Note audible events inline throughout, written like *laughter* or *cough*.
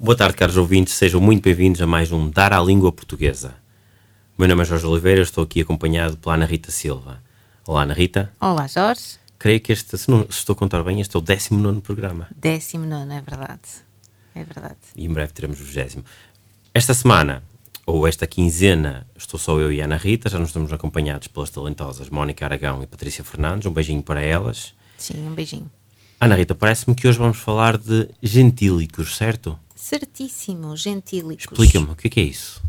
Boa tarde, caros ouvintes, sejam muito bem-vindos a mais um Dar à Língua Portuguesa. O meu nome é Jorge Oliveira, estou aqui acompanhado pela Ana Rita Silva. Olá, Ana Rita. Olá, Jorge. Creio que este, se, não, se estou a contar bem, este é o 19 programa. Décimo nono, é verdade. É verdade. E em breve teremos o 20. Esta semana, ou esta quinzena, estou só eu e a Ana Rita, já nos estamos acompanhados pelas talentosas Mónica Aragão e Patrícia Fernandes. Um beijinho para elas. Sim, um beijinho. Ana Rita, parece-me que hoje vamos falar de gentílicos, certo? Certíssimo, gentílicos. Explica-me, o que é, que é isso?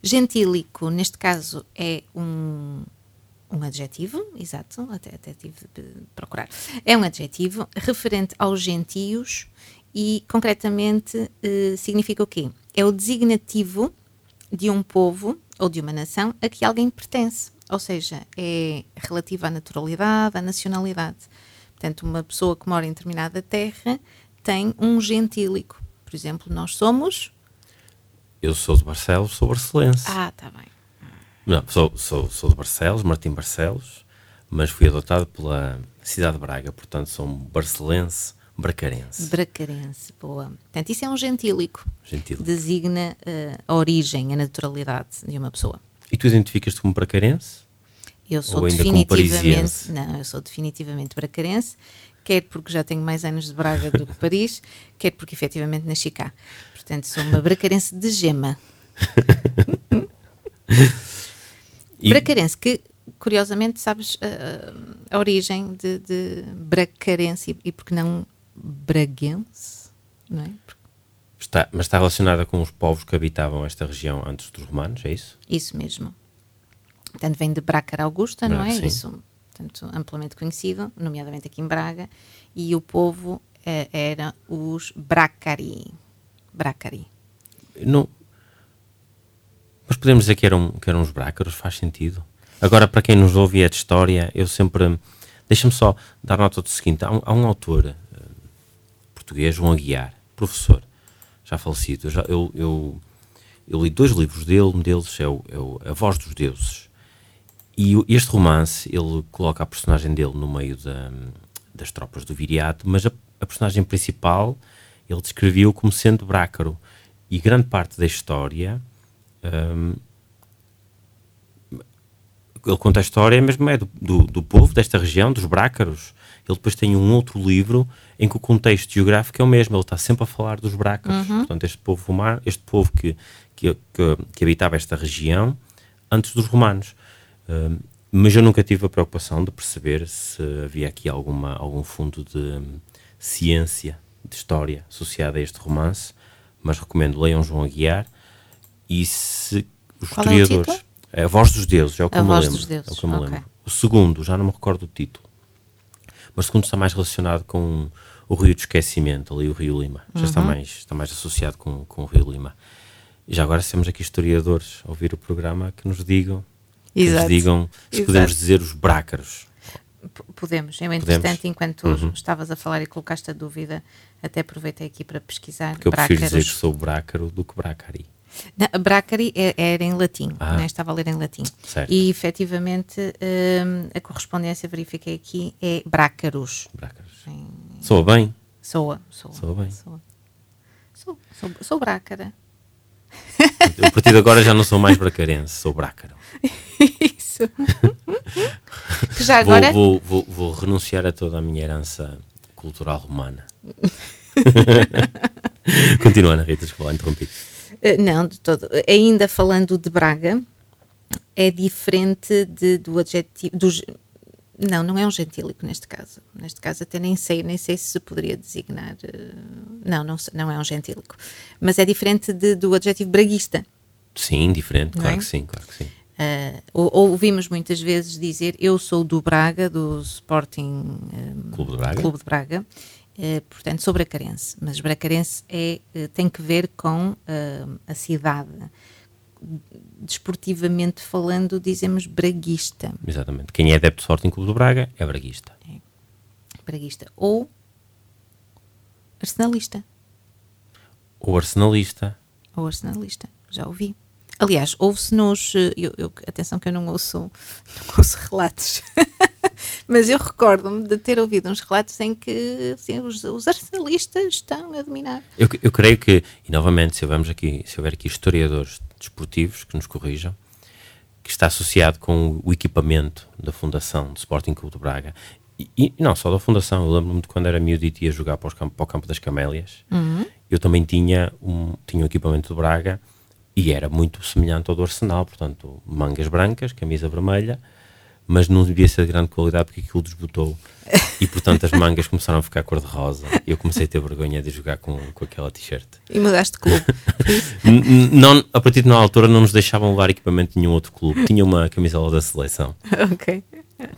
Gentílico, neste caso, é um, um adjetivo, exato, até, até tive de procurar. É um adjetivo referente aos gentios e, concretamente, eh, significa o quê? É o designativo de um povo ou de uma nação a que alguém pertence. Ou seja, é relativo à naturalidade, à nacionalidade. Portanto, uma pessoa que mora em determinada terra tem um gentílico. Por exemplo, nós somos. Eu sou de Barcelos, sou barcelense. Ah, está bem. Não, sou, sou, sou de Barcelos, Martim Barcelos, mas fui adotado pela cidade de Braga, portanto sou um barcelense bracarense. Bracarense, boa. Portanto, isso é um gentílico. Gentílico. Designa eh, a origem, a naturalidade de uma pessoa. E tu identificas-te como bracarense? Eu sou definitivamente. Não, eu sou definitivamente bracarense, quer porque já tenho mais anos de Braga do que Paris, quer porque efetivamente nasci cá. Portanto, sou uma bracarense de gema. E- Bracarense, que curiosamente sabes ah, a origem de, de bracarense e, e porque não braguense, não é? Está, mas está relacionada com os povos que habitavam esta região antes dos romanos, é isso? Isso mesmo. Portanto, vem de Brácara Augusta, não Ah, é? sim. Isso, portanto, amplamente conhecido, nomeadamente aqui em Braga, e o povo eh, era os Bracari. Bracari. Não... Mas podemos dizer que eram, que eram os brácaros, faz sentido. Agora, para quem nos ouve e é de história, eu sempre. Deixa-me só dar nota do seguinte: há um, há um autor eh, português, João Aguiar, professor, já falecido. Eu, já- eu, eu, eu li dois livros dele, um deles é, o, é o A Voz dos Deuses. E este romance, ele coloca a personagem dele no meio da- das tropas do Viriato, mas a, a personagem principal ele descreveu como sendo brácaro. E grande parte da história, hum, ele conta a história mesmo é do, do, do povo desta região, dos brácaros. Ele depois tem um outro livro em que o contexto geográfico é o mesmo. Ele está sempre a falar dos brácaros. Portanto, este povo romano, este povo que, que, que, que habitava esta região antes dos romanos. Mas eu nunca tive a preocupação de perceber se havia aqui alguma, algum fundo de ciência, de história associada a este romance. Mas recomendo, leiam João Aguiar. E se os Qual é o historiadores. É a Voz dos Deuses, é o que A eu me lembro. dos Deuses, É o que eu me ok. lembro. O segundo, já não me recordo do título. Mas o segundo está mais relacionado com o Rio de Esquecimento, ali o Rio Lima. Já está, Uhum. mais, está mais associado com, com o Rio Lima. E já agora, se temos aqui historiadores a ouvir o programa, que nos digam, que nos Exato. digam se Exato. podemos dizer os brácaros. P- Podemos. É Podemos. interessante, enquanto Uhum. estavas a falar e colocaste a dúvida, até aproveitei aqui para pesquisar. Que eu prefiro dizer que Brácaros. sou brácaro do que brácari. Não, Bracari é- era em latim, Ah. né? estava a ler em latim. Certo. E efetivamente hum, a correspondência verifiquei aqui é Brácaros. Brácaros. Em- Soa bem? Soa, soa. Soa bem. Soa. Sou, sou, sou Brácara. *laughs* Eu, a partir de agora já não sou mais bracarense, sou brácaro. Isso. que já Vou, agora. vou, vou, vou renunciar a toda a minha herança cultural romana. *laughs* Continua, Ana Rita, desculpa, interrompi. Eh, Não, de todo. Ainda falando de Braga, é diferente de, do adjetivo. do não, não é um gentílico neste caso. Neste caso até nem sei, nem sei se se poderia designar. eh, Não, não, não é um gentílico. Mas é diferente de- do adjetivo braguista. Sim, diferente, claro é? que sim, claro que sim. Ou- ouvimos muitas vezes dizer eu sou do Braga, do Sporting eh, Clube de Braga. Clube de Braga, eh, portanto, sobre a Carense. Mas Bracarense é, eh, tem que ver com a cidade. Desportivamente falando, dizemos braguista. Exatamente. Quem é adepto do Sporting Clube do Braga é braguista. braguista. Ou arsenalista. Ou arsenalista. Ou arsenalista. Já ouvi. Aliás, ouve-se nos. eh, Eu, eu- atenção que eu não ouço, *laughs* não ouço relatos. *laughs* Mas eu recordo-me de ter ouvido uns relatos em que assim, os, os arsenalistas estão a dominar. Eu, eu creio que, e novamente, se, aqui, se houver aqui historiadores desportivos que nos corrijam, que está associado com o equipamento da Fundação do Sporting Clube de Braga. E, e não só da Fundação, eu lembro-me de quando era miúdo e ia jogar para, campo- para o campo das Camélias, eu também tinha um, tinha um equipamento de Braga e era muito semelhante ao do Arsenal, portanto, mangas brancas, camisa vermelha, mas não devia ser de grande qualidade porque aquilo desbotou. E portanto as mangas começaram a ficar cor-de-rosa. E eu comecei a ter vergonha de jogar com, com aquela t-shirt. E mudaste de clube. *laughs* Não, a partir de uma altura não nos deixavam levar equipamento de nenhum outro clube. Tinha uma camisola da seleção. *laughs* ok.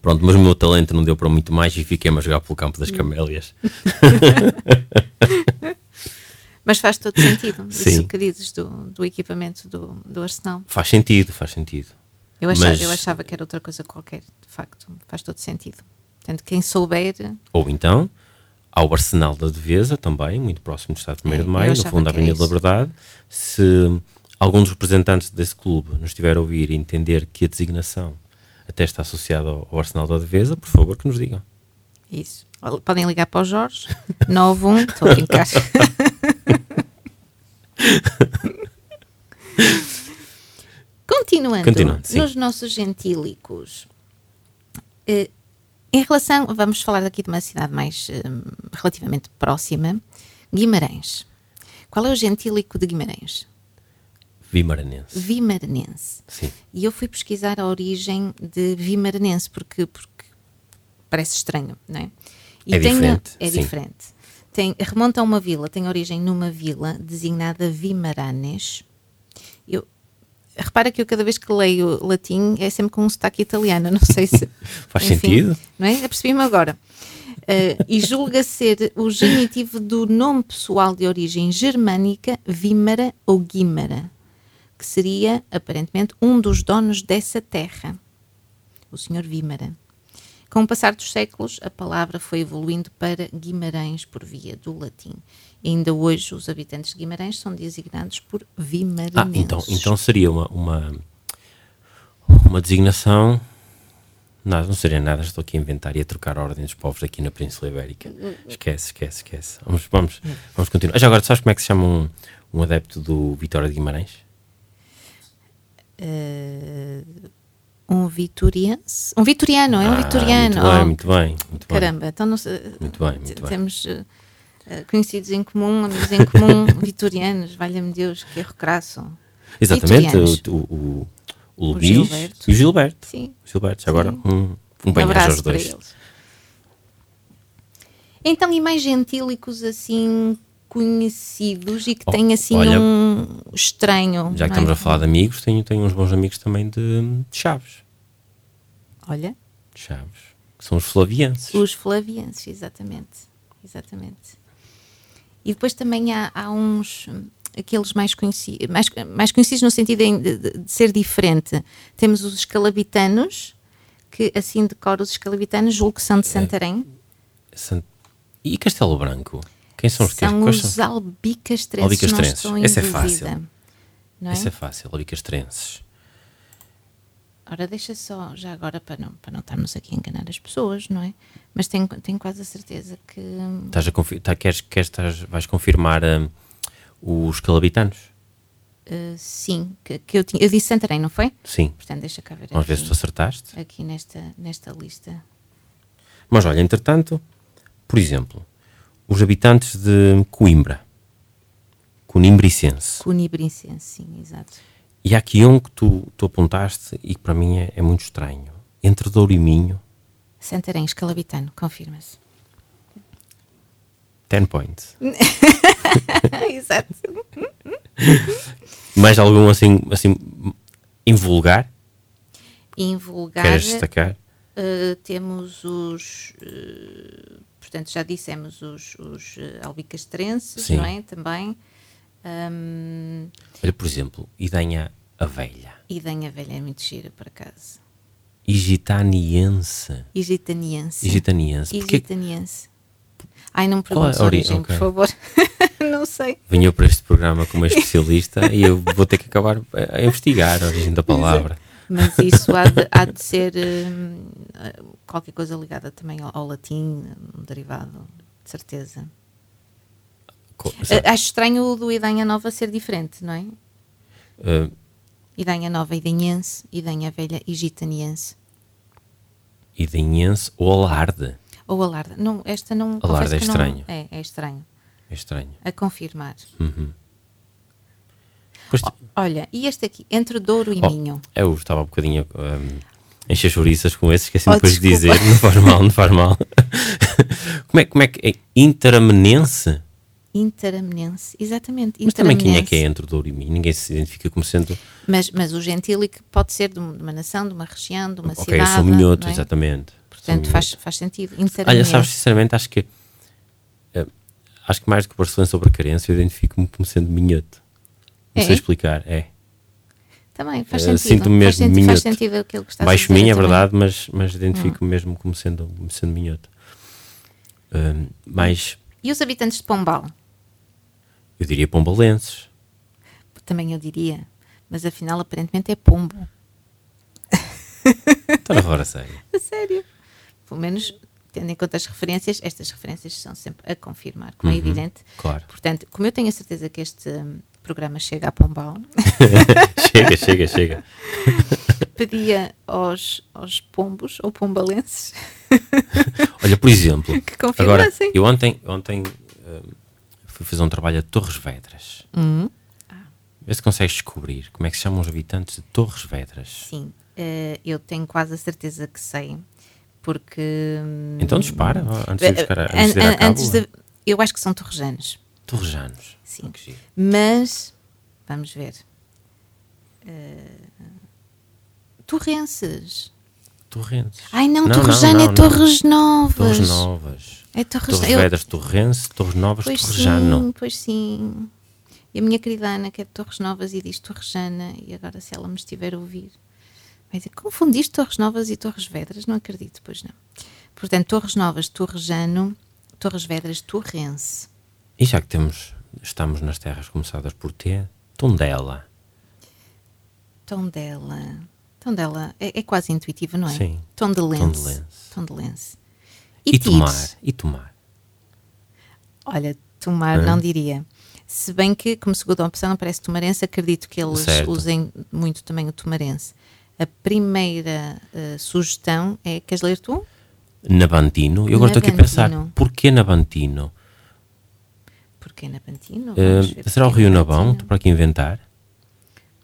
Pronto, mas o meu talento não deu para muito mais e fiquei-me a jogar pelo campo das camélias. *laughs* Mas faz todo sentido. Sim. Isso que dizes do, do equipamento do, do Arsenal. Faz sentido, faz sentido. Eu achava, Mas- eu achava que era outra coisa qualquer, de facto. Faz todo sentido. Portanto, quem souber. Ou então, ao Arsenal da Devesa, também, muito próximo do Estado 1 É, de Maio, no fundo da Avenida da. Liberdade. Se algum dos representantes desse clube nos estiver a ouvir e entender que a designação até está associada ao, ao Arsenal da Devesa, por favor, que nos digam. Isso. Podem ligar para o Jorge. *laughs* 91. Estou a brincar. *laughs* Continuando, nos nossos gentílicos. eh, em relação, vamos falar aqui de uma cidade mais eh, relativamente próxima, Guimarães. Qual é o gentílico de Guimarães? Vimaranense. Vimaranense. Sim. E eu fui pesquisar a origem de Vimaranense, porque, porque parece estranho, não é? E É tem- diferente, É sim. diferente. Tem, remonta a uma vila, tem origem numa vila designada Vimaranes. Eu, repara que eu cada vez que leio latim é sempre com um sotaque italiano, *laughs* não sei se... Faz sentido. Não é? Apercebi-me agora. Eh, e julga ser o genitivo do nome pessoal de origem germânica Vímara ou Guimara, que seria, aparentemente, um dos donos dessa terra, o senhor Vímara. Com o passar dos séculos, a palavra foi evoluindo para Guimarães por via do latim. E ainda hoje, os habitantes de Guimarães são designados por vimaranenses. Ah, então, então seria uma, uma, uma designação. Nada, não seria nada, estou aqui a inventar e a trocar a ordem dos povos aqui na Península Ibérica. Esquece, esquece, esquece. Vamos, vamos, vamos continuar. Já agora, sabes como é que se chama um, um adepto do Vitória de Guimarães? Eh, um vitoriense. Um vitoriano, é um Ah, vitoriano. Muito bem, Oh, muito bem. Muito bem. Caramba, então não sei, Muito bem, muito bem. temos eh, eh, conhecidos em comum, amigos em comum, *laughs* vitorianos, valha-me Deus, que erro crasso. Exatamente, o, o, o, o Luís Gilberto. e o Gilberto. Sim. Gilberto, já agora Sim. um, um Um bem aos abraço para dois. Então, e mais gentílicos assim conhecidos e que Oh, têm assim olha, um estranho. Já que é? estamos a falar de amigos, tenho, tenho uns bons amigos também de, de Chaves. Olha, De Chaves. Que são os flavienses. os flavienses, exatamente. Exatamente. E depois também há, há uns, aqueles mais conhecidos, mais, mais conhecidos no sentido de, de- de ser diferente. Temos os escalabitanos, que assim decora os escalabitanos, julgo que são de Santarém. Sant- E Castelo Branco? Quem são os que São quais os são? Albicastrenses. não estou em Esse é fácil. Não é? Esse é fácil, albicastrenses. Ora, deixa só, já agora, para não, para não estarmos aqui a enganar as pessoas, não é? Mas tenho, tenho quase a certeza que... Estás a confi- tá- queres, queres, estás- vais confirmar hum, os calabitanos? Uh, sim, que, que eu, tinha, eu disse Santarém, não foi? Sim. Portanto, deixa cá ver Vamos aqui, ver se tu acertaste. aqui nesta, nesta lista. Mas olha, entretanto, por exemplo, os habitantes de Coimbra, Conimbricense. Cunibrincense, sim, exato. E há aqui um que tu, tu apontaste e que para mim é, é muito estranho. Entre Douro e Minho, Santarém, escalabitano, confirma-se. 10 points. *laughs* exato. Mais algum assim, assim em vulgar? Em vulgar, Queres destacar? uh, temos os... uh, portanto, já dissemos os, os uh, albicastrenses, Sim. não é? Também. Um, Olha, por exemplo, Idanha a Velha, Danha Velha é muito gira, por acaso. Igitaniense. Gitaniense. Igitaniense. E Porque gitaniense. Ai, não me é perguntes a a ori- origem, ok. por favor. *laughs* não sei. venho para este programa como especialista e eu vou ter que acabar a a investigar a origem da palavra. Mas isso há de, há de ser hum, qualquer coisa ligada também ao, ao latim, um derivado, de certeza. Co- Ah, Acho estranho o do Idanha Nova ser diferente, não é? eh, Idanha Nova, Idanhense, Idanha Velha e Gitaniense. Idanhense ou Alarde. Ou Alarda. Não, esta não. Confesso é que não- estranho. é, é estranho. É estranho. A confirmar. Olha, e este aqui, entre Douro e oh, Minho. eu estava um bocadinho um, encher chouriças com esse, esqueci Oh, depois de desculpa. dizer, *laughs* não faz mal, não faz mal. *laughs* como, é, como é que é? Interamenense? Interamenense, exatamente. Mas também quem é que é entre Douro e Minho? Ninguém se identifica como sendo. Mas, mas o gentílico pode ser de um- de uma nação, de uma região, de uma ok, cidade. eu sou minhoto, é? exatamente. Portanto, minhoto. faz, faz sentido. Olha, sabes, sinceramente, acho que eh, acho que mais do que Barcelona sobre a carência, eu identifico-me como sendo minhoto. Não É? sei explicar, é. Também faz Eh, sentido. sinto-me faz, mesmo faz minhoto. sentido aquilo que estás a Baixo mim, é verdade, mas, mas identifico-me mesmo como sendo, como sendo minhoto. Mais, E os habitantes de Pombal? eu diria pombalenses. Também eu diria. Mas afinal, aparentemente é pombo. Estou agora sério. *laughs* A sério. Pelo menos, tendo em conta as referências, estas referências são sempre a confirmar, como é evidente. Claro. Portanto, como eu tenho a certeza que este programa chega a Pombal, *laughs* chega, chega, chega. *laughs* pedia aos, aos pombos ou pombalenses *laughs* Olha, por exemplo, que agora, eu ontem, ontem hum, fui fazer um trabalho a Torres Vedras. Hum. Vê se consegues descobrir como é que se chamam os habitantes de Torres Vedras. Sim, eh, eu tenho quase a certeza que sei, porque. hum, Então dispara, antes de, buscar a, an- antes de ir à an- antes de- eu acho que são torrejanos, Torrejanos. Sim. Mas vamos ver. Eh, torrenses. Torrentes. Ai não, Não, Torrejano não, é não, Torres Novas. Torres Novas. É Torres Torres eu- Vedras, Torrense, Torres Novas, Pois Torrejano. sim, pois sim. E a minha querida Ana, que é de Torres Novas e diz Torrejana, e agora se ela me estiver a ouvir, vai dizer, confundiste Torres Novas e Torres Vedras? Não acredito, pois não. Portanto, Torres Novas, Torrejano, Torres Vedras, Torrense. E já que temos, estamos nas terras começadas por T, Tondela. Tondela. Tondela é, é quase intuitivo, não é? Sim. Tondelense. Tondelense. Tondelense. E, Tires? Tomar. E Tomar. Olha, Tomar não diria. Se bem que, como segunda opção, aparece Tomarense, acredito que eles Certo. usem muito também o Tomarense. A primeira eh, sugestão é, queres ler tu? Nabantino. Eu agora estou aqui a pensar, porquê Nabantino? Porque é Nabantino? Eh, Vamos ver será o é Rio Nabão? Estou para aqui inventar.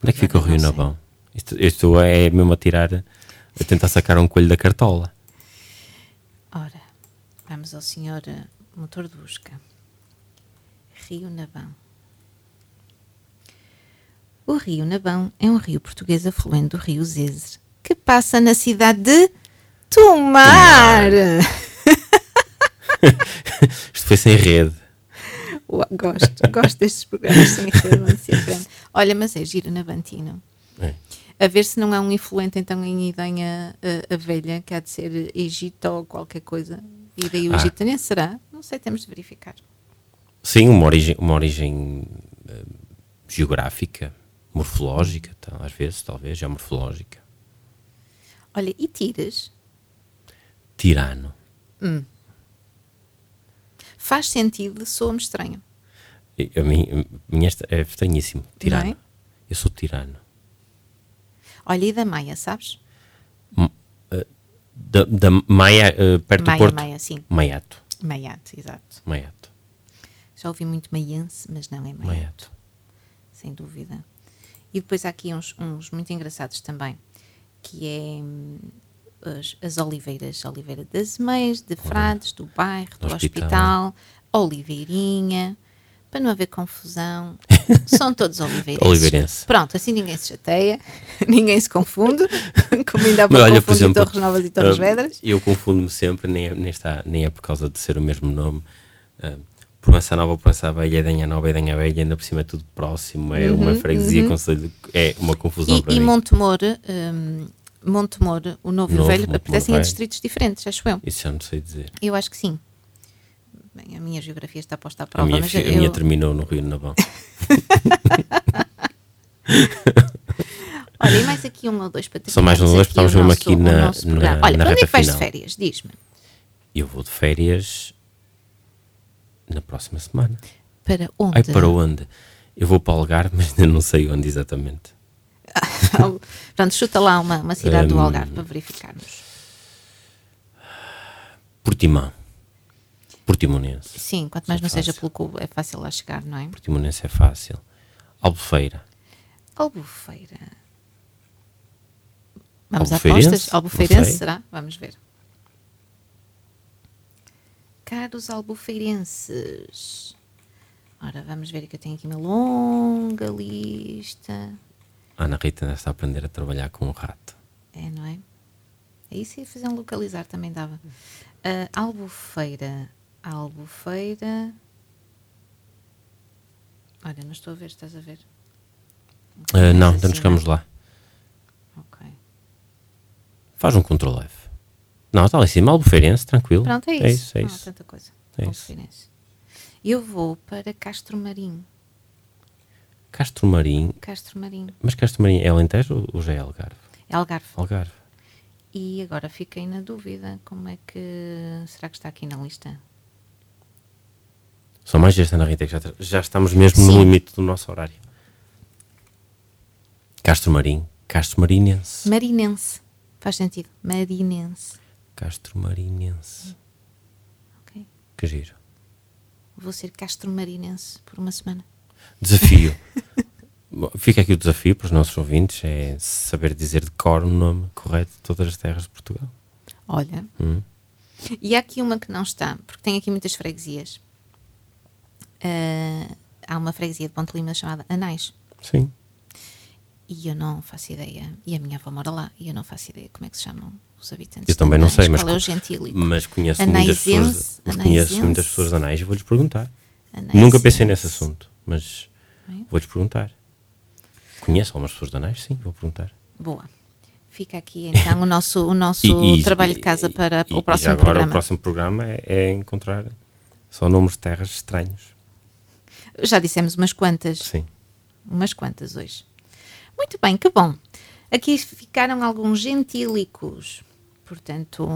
Onde é que fica o Rio. Nabão? Isto, isto é mesmo a tirar, a tentar sacar um coelho da cartola. Ora, vamos ao senhor eh, motor de busca. Rio Nabão. O Rio Nabão é um rio português afluente do Rio Zezer, que passa na cidade de Tomar. *laughs* Isto foi sem rede. Gosto, gosto destes programas sem. Olha, mas é giro Nabantino. É. A ver se não há um influente então em Idanha a, a velha, que há de ser Egito ou qualquer coisa. E daí o Ah. Egitaniense será? Não sei, temos de verificar. Sim, uma origem, uma origem eh, geográfica, morfológica, tal, às vezes, talvez, geomorfológica. Olha, e Tires? Tirano. Faz sentido, soa-me estranho. A mim, minha é estranhíssimo. Tirano. É? Eu sou tirano. Olha, e da Maia, sabes? Da, da Maia, eh, perto Maia, do Porto? Maia, sim. Maiato. Maiate, exato. Maiato. Já ouvi muito maiense, mas não é Maiate. Maiato. sem dúvida. E depois há aqui uns, uns muito engraçados também, que é hum, as, as oliveiras, Oliveira das Meias, de Frades, do bairro, do do hospital. hospital. Oliveirinha. para não haver confusão, *laughs* são todos oliveirenses. Oliveirense. Pronto, assim ninguém se chateia, *laughs* ninguém se confunde, *laughs* como ainda há pouco olha, por exemplo, Torres Novas e Torres ah, Vedras. Eu confundo-me sempre, nem é, nem, está, nem é por causa de ser o mesmo nome. Uh, Provença Nova, Provença Velha, Edenha Nova, Edenha Velha, ainda por cima é tudo próximo, é uma freguesia, conselho, é uma confusão para Uhum, E, e mim. Montemor, hum, Montemor, o Novo e o Velho, pertencem a distritos diferentes, acho eu. Isso já não sei dizer. Eu acho que sim. Bem, a minha geografia está posta à A prova, minha, mas a eu, minha terminou no Rio de Navão. *laughs* Olha, e mais aqui um ou dois para Só mais um ou dois, estamos mesmo aqui na- na- Olha, na para onde é que vais de final. férias? Diz-me. Eu vou de férias na próxima semana. Para onde? Ai, para onde? Eu vou para o Algarve, mas ainda não sei onde exatamente. *laughs* Pronto, chuta lá uma, uma cidade do Hum. Algarve para verificarmos. Portimão. Portimonense. Sim, quanto mais é não seja fácil. pelo cubo, é fácil lá chegar, não é? Portimonense é fácil. Albufeira. Albufeira. Vamos a apostas? Albufeirense, será? Vamos ver. Caros albufeirenses. Ora, vamos ver que eu tenho aqui uma longa lista. A Ana Rita ainda está a aprender a trabalhar com o rato. É, não é? É isso e fazer um localizar também dava. Ah, albufeira. Albufeira. Olha, não estou a ver, estás a ver? Ah, não, então assim, chegamos lá. Ok. Faz um Ctrl F. Não, está lá em cima. Albufeirense, tranquilo. Pronto, é isso. É isso, é Não isso. tanta coisa. É Albufeirense. Eu vou para Castro Marim. Castro Marim. Castro Marim. Mas Castro Marim é Alentejo ou- já é Algarve? É Algarve. Algarve. E agora fiquei na dúvida. Como é que. Será que está aqui na lista? Só mais esta, Ana Rita, que já, já estamos mesmo Sim. no limite do nosso horário. Castro Marim. Castro Marinense. Marinense. Faz sentido. Marinense. Castro Marinense. Ok. Que giro. Vou ser Castro Marinense por uma semana. Desafio. *laughs* Fica aqui o desafio para os nossos ouvintes: é saber dizer de cor o nome correto de todas as terras de Portugal. Olha. Hum. E há aqui uma que não está, porque tem aqui muitas freguesias. Ah, há uma freguesia de Ponte Lima chamada Anais. Sim. E eu não faço ideia. E a minha avó mora lá. E eu não faço ideia como é que se chamam os habitantes. Eu também não sei, Anais, mas, Qual é mas conheço muitas pessoas, Anaisense, mas conheço muitas pessoas de Anais e vou-lhes perguntar. Anaisense. Nunca pensei nesse assunto, mas vou-lhes perguntar. Conheço algumas pessoas Anais? Sim, vou perguntar. Boa. Fica aqui então o nosso, o nosso *laughs* E- e- trabalho de casa para e- o próximo agora programa. o próximo programa é, é encontrar só nomes de terras estranhos. Já dissemos umas quantas. Sim. Umas quantas hoje. Muito bem, que bom. Aqui ficaram alguns gentílicos. Portanto,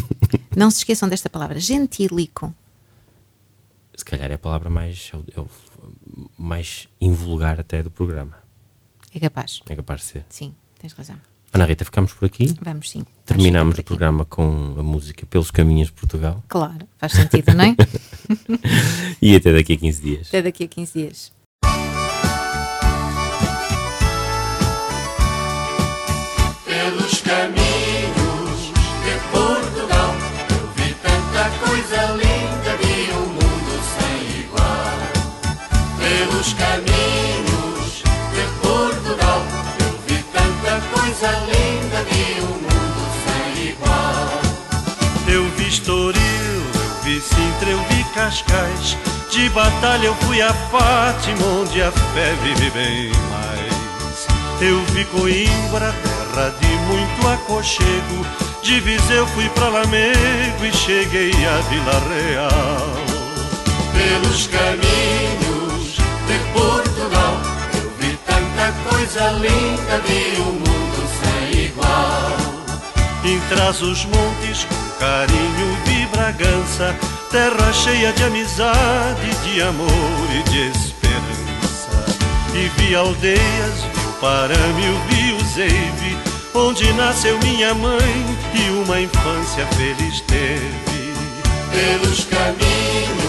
*laughs* não se esqueçam desta palavra, gentílico. Se calhar é a palavra mais, o- é o mais invulgar até do programa. É capaz. É capaz de ser. Sim, tens razão. Ana Rita, ficamos por aqui. Vamos sim. Terminamos o programa com a música Pelos Caminhos de Portugal. Claro, faz sentido, não é? *laughs* E até daqui a 15 dias. Até daqui a 15 dias. Pelos caminhos de Portugal. Eu vi tanta coisa linda, vi um mundo sem igual. Eu vi Estoril, eu vi Sintra, eu vi Cascais. De batalha eu fui a Fátima, onde a fé vive bem mais. Eu vi Coimbra, terra de muito aconchego. De Viseu fui pra Lamego e cheguei a Vila Real. Pelos caminhos de Portugal. Eu vi tanta coisa linda, vi um mundo sem igual. Em trás os montes, com carinho vi Bragança, terra cheia de amizade, de amor e de esperança. E vi aldeias, vi o Parame, eu vi o Zeive, onde nasceu minha mãe e uma infância feliz teve. pelos caminhos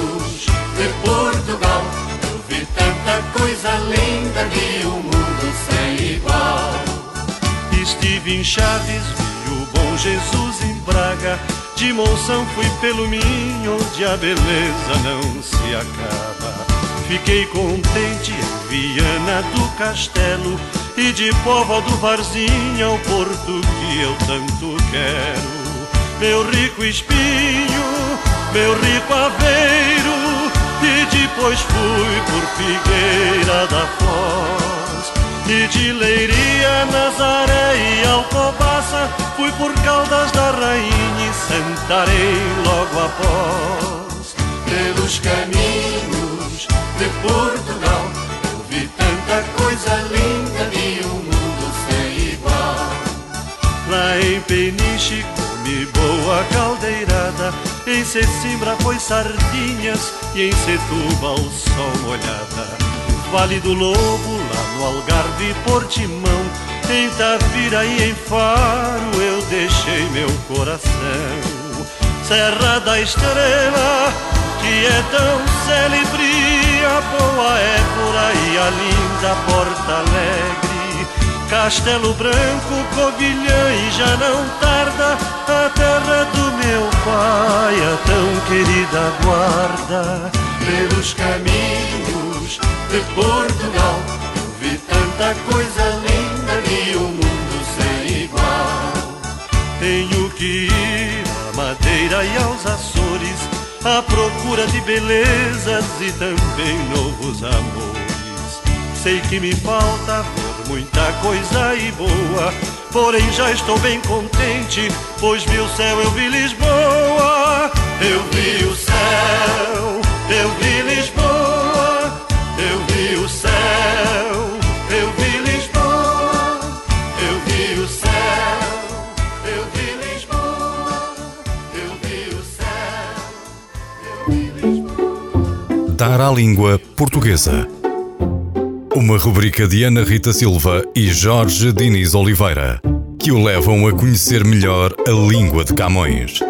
em Chaves, vi o bom Jesus em Braga. De Monção fui pelo Minho, onde a beleza não se acaba. Fiquei contente em Viana do Castelo e de Pova do Varzinho ao porto que eu tanto quero. Meu rico espinho, meu rico aveiro, e depois fui por Figueira da Foz. E de Leiria, Nazaré e Alcobaça, fui por Caldas da Rainha e Santarém logo após. Pelos caminhos de Portugal, eu vi tanta coisa linda, vi um mundo sem igual. Lá em Peniche comi boa caldeirada, em Sesimbra foi sardinhas e em Setúbal só molhada. Vale do Lobo, lá no Algarve Portimão, em Tavira e em Faro eu deixei meu coração. Serra da Estrela, que é tão célebre, a boa Évora e a linda Porta Alegre. Castelo Branco, Covilhã e já não tarda a terra do meu pai, a tão querida guarda. Pelos caminhos de Portugal, eu vi tanta coisa linda, vi um mundo sem igual. Tenho que ir à Madeira e aos Açores à procura de belezas e também novos amores. Sei que me falta ver muita coisa e boa, porém já estou bem contente, pois o céu, eu vi Lisboa. Eu vi o céu, eu vi Lisboa, eu vi o céu, eu vi Lisboa, Eu vi o céu, eu vi Lisboa, eu vi o céu, eu vi Lisboa. Dar à língua portuguesa. Uma rubrica de Ana Rita Silva e Jorge Diniz Oliveira, que o levam a conhecer melhor a língua de Camões.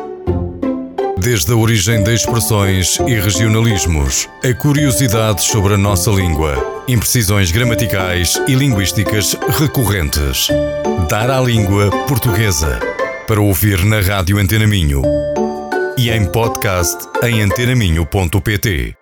Desde a origem de expressões e regionalismos, a curiosidades sobre a nossa língua, imprecisões gramaticais e linguísticas recorrentes. Dar à língua portuguesa. Para ouvir na Rádio Antena Minho e em podcast em antenaminho.pt.